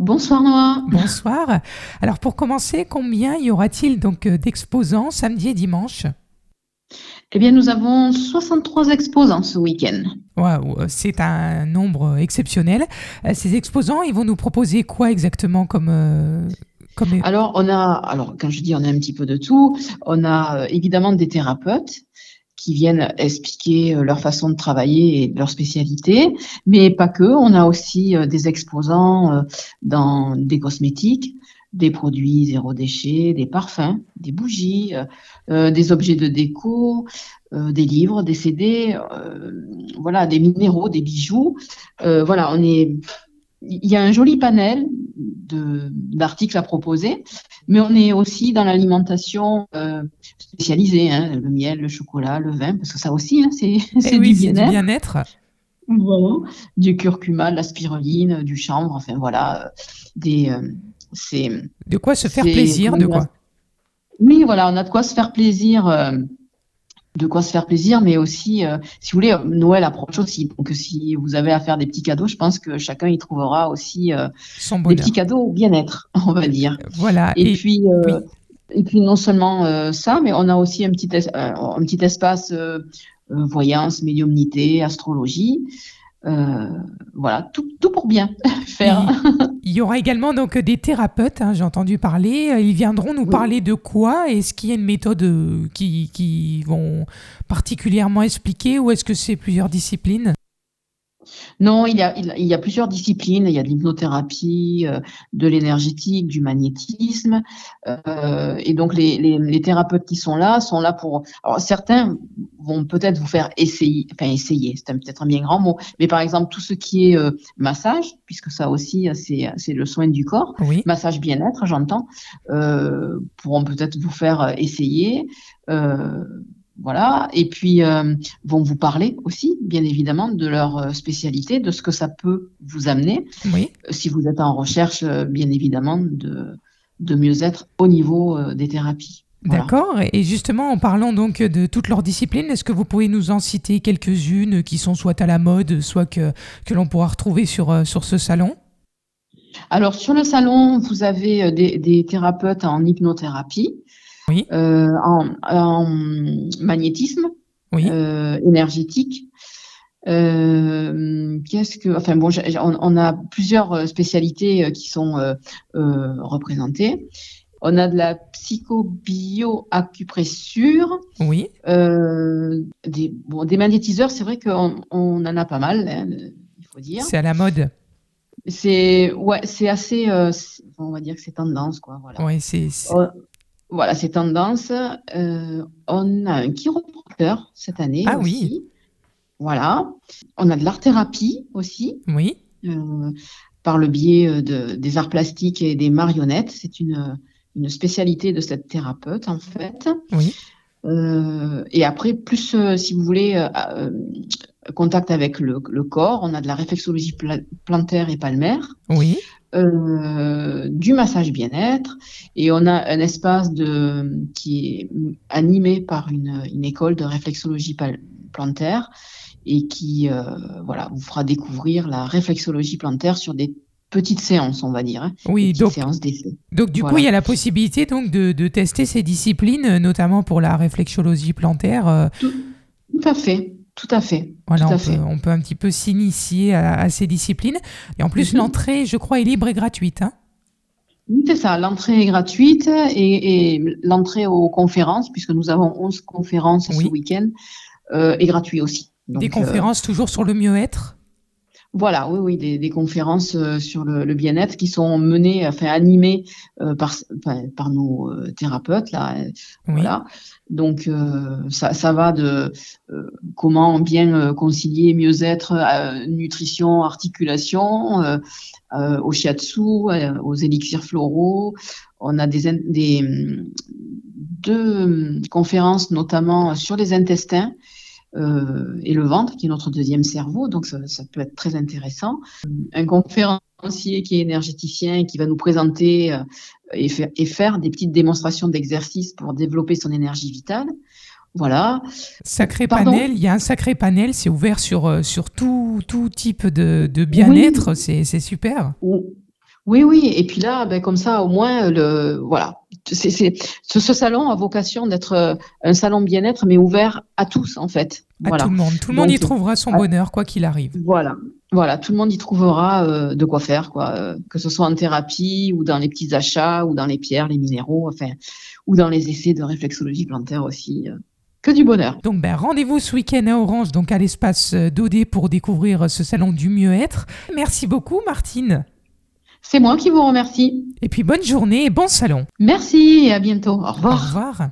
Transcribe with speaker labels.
Speaker 1: Bonsoir Noah.
Speaker 2: Bonsoir. Alors pour commencer, combien y aura-t-il donc euh, d'exposants samedi et dimanche?
Speaker 1: Eh bien, nous avons 63 exposants ce week-end.
Speaker 2: Waouh, c'est un nombre exceptionnel. Euh, Ces exposants, ils vont nous proposer quoi exactement comme euh, comme
Speaker 1: Alors, on a, alors quand je dis on a un petit peu de tout, on a euh, évidemment des thérapeutes qui viennent expliquer euh, leur façon de travailler et leur spécialité, mais pas que. On a aussi euh, des exposants euh, dans des cosmétiques, des produits zéro déchet, des parfums, des bougies, des objets de déco, des livres, des CD, voilà, des minéraux, des bijoux. Voilà, on est, il y a un joli panel d'articles à proposer, mais on est aussi dans l'alimentation euh, spécialisée, hein, le miel, le chocolat, le vin, parce que ça aussi, hein, c'est
Speaker 2: Eh oui,
Speaker 1: du bien-être. Voilà. Du curcuma, de la spiruline, du chanvre, enfin voilà, des, euh, c'est,
Speaker 2: De quoi se faire plaisir, de quoi?
Speaker 1: Oui, voilà, on a de quoi se faire plaisir, euh, de quoi se faire plaisir, mais aussi, euh, si vous voulez, euh, Noël approche aussi. Donc, si vous avez à faire des petits cadeaux, je pense que chacun y trouvera aussi euh,
Speaker 2: Son
Speaker 1: des petits cadeaux bien-être, on va dire.
Speaker 2: Voilà.
Speaker 1: Et, puis, euh,
Speaker 2: oui.
Speaker 1: et puis non seulement euh, ça, mais on a aussi un petit, es- euh, un petit espace euh, euh, voyance, médiumnité, astrologie. Euh, voilà, tout, tout pour bien faire.
Speaker 2: Il y aura également donc des thérapeutes, hein, j'ai entendu parler. Euh, Ils viendront nous
Speaker 1: Oui.
Speaker 2: parler de quoi? Est-ce qu'il y a une méthode euh, qui, qui vont particulièrement expliquer ou est-ce que c'est plusieurs disciplines?
Speaker 1: Non, il y a, il, il y a plusieurs disciplines. Il y a de l'hypnothérapie, euh, de l'énergétique, du magnétisme. Euh, et donc, les, les, les thérapeutes qui sont là sont là pour. Alors, certains vont peut-être vous faire essayer, enfin, essayer, c'est peut-être un bien grand mot, mais par exemple, tout ce qui est euh, massage, puisque ça aussi, c'est le soin du corps,
Speaker 2: Oui.
Speaker 1: massage bien-être, j'entends, pourront peut-être vous faire essayer. Euh, voilà, et puis euh, vont vous parler aussi, bien évidemment, de leur euh, spécialité, de ce que ça peut vous amener,
Speaker 2: Oui.
Speaker 1: euh, si vous êtes en recherche, euh, bien évidemment, de, de mieux-être au niveau des thérapies. Voilà.
Speaker 2: D'accord. Et justement, en parlant donc de toutes leurs disciplines, est-ce que vous pouvez nous en citer quelques-unes qui sont soit à la mode, soit que, que l'on pourra retrouver sur, sur ce salon?
Speaker 1: Alors, sur le salon, vous avez des, des thérapeutes en hypnothérapie,
Speaker 2: Oui.
Speaker 1: euh, en, en magnétisme,
Speaker 2: Oui.
Speaker 1: euh, énergétique. Euh, qu'est-ce que, enfin bon, on, on a plusieurs spécialités qui sont euh, euh, représentées. On a de la psychobio-acupressure,
Speaker 2: Oui.
Speaker 1: des, bon, des magnétiseurs, c'est vrai qu'on on en a pas mal, hein, il faut dire.
Speaker 2: C'est à la mode.
Speaker 1: C'est ouais, c'est assez, on va dire que c'est tendance, quoi. Voilà.
Speaker 2: Oui, c'est.
Speaker 1: Voilà, c'est tendance. Euh, on a un chiropracteur cette année
Speaker 2: Ah oui.
Speaker 1: Voilà. On a de l'art-thérapie aussi,
Speaker 2: Oui.
Speaker 1: euh, par le biais euh, de, des arts plastiques et des marionnettes. C'est une, une spécialité de cette thérapeute, en fait.
Speaker 2: Oui.
Speaker 1: Euh, et après, plus, si vous voulez, contact avec le, le corps, on a de la réflexologie pla- plantaire et palmaire
Speaker 2: Oui.
Speaker 1: euh, du massage bien-être et on a un espace de, qui est animé par une, une école de réflexologie plantaire et qui euh, voilà, vous fera découvrir la réflexologie plantaire sur des petites séances, on va dire, hein,
Speaker 2: Oui. Donc,
Speaker 1: séances d'essai.
Speaker 2: donc du coup, il y a la possibilité donc de, de tester ces disciplines, euh, notamment pour la réflexologie plantaire.
Speaker 1: Tout à fait, tout à fait,
Speaker 2: Voilà,
Speaker 1: tout à
Speaker 2: on
Speaker 1: fait.
Speaker 2: peut, on peut un petit peu s'initier à, à ces disciplines. Et en plus,
Speaker 1: Mhm.
Speaker 2: l'entrée, je crois, est libre et gratuite. hein.
Speaker 1: C'est ça, l'entrée est gratuite et, et l'entrée aux conférences, puisque nous avons 11 conférences
Speaker 2: Oui.
Speaker 1: ce week-end, euh, est gratuit aussi.
Speaker 2: Des
Speaker 1: euh,
Speaker 2: conférences toujours sur le mieux-être?
Speaker 1: Voilà, oui, oui, des, des conférences euh, sur le, le bien-être qui sont menées, enfin animées euh, par, enfin, par nos euh, thérapeutes là. euh,
Speaker 2: Oui.
Speaker 1: Voilà. Donc euh, ça, ça va de euh, comment bien concilier mieux-être, euh, nutrition, articulation, euh, euh, au shiatsu, euh, aux élixirs floraux. On a des, des deux hum, conférences notamment sur les intestins et le ventre, qui est notre deuxième cerveau, donc ça, ça peut être très intéressant. Un conférencier qui est énergéticien et qui va nous présenter euh, et, faire, et faire des petites démonstrations d'exercices pour développer son énergie vitale. Voilà.
Speaker 2: Sacré
Speaker 1: Pardon
Speaker 2: panel, il y a un sacré panel, c'est ouvert sur, euh, sur tout, tout type de, de bien-être, c'est c'est super.
Speaker 1: Ou- Oui, oui. Et puis là, ben, comme ça, au moins, le, voilà. C'est, c'est, ce, ce salon a vocation d'être euh, un salon bien-être, mais ouvert à tous, en fait.
Speaker 2: À
Speaker 1: Voilà.
Speaker 2: tout le monde. Tout le monde y trouvera son
Speaker 1: à-
Speaker 2: bonheur, quoi qu'il arrive.
Speaker 1: Voilà. Voilà. Tout le monde y trouvera euh, de quoi faire, quoi. euh, que ce soit en thérapie ou dans les petits achats ou dans les pierres, les minéraux, enfin, ou dans les essais de réflexologie plantaire aussi. euh, que du bonheur.
Speaker 2: Donc ben, rendez-vous ce week-end à Orange, donc à l'espace euh, d'OD pour découvrir ce salon du mieux-être. Merci beaucoup Martine.
Speaker 1: C'est moi qui vous remercie.
Speaker 2: Et puis bonne journée et bon salon.
Speaker 1: Merci et à bientôt. Au
Speaker 2: Au
Speaker 1: revoir.
Speaker 2: revoir.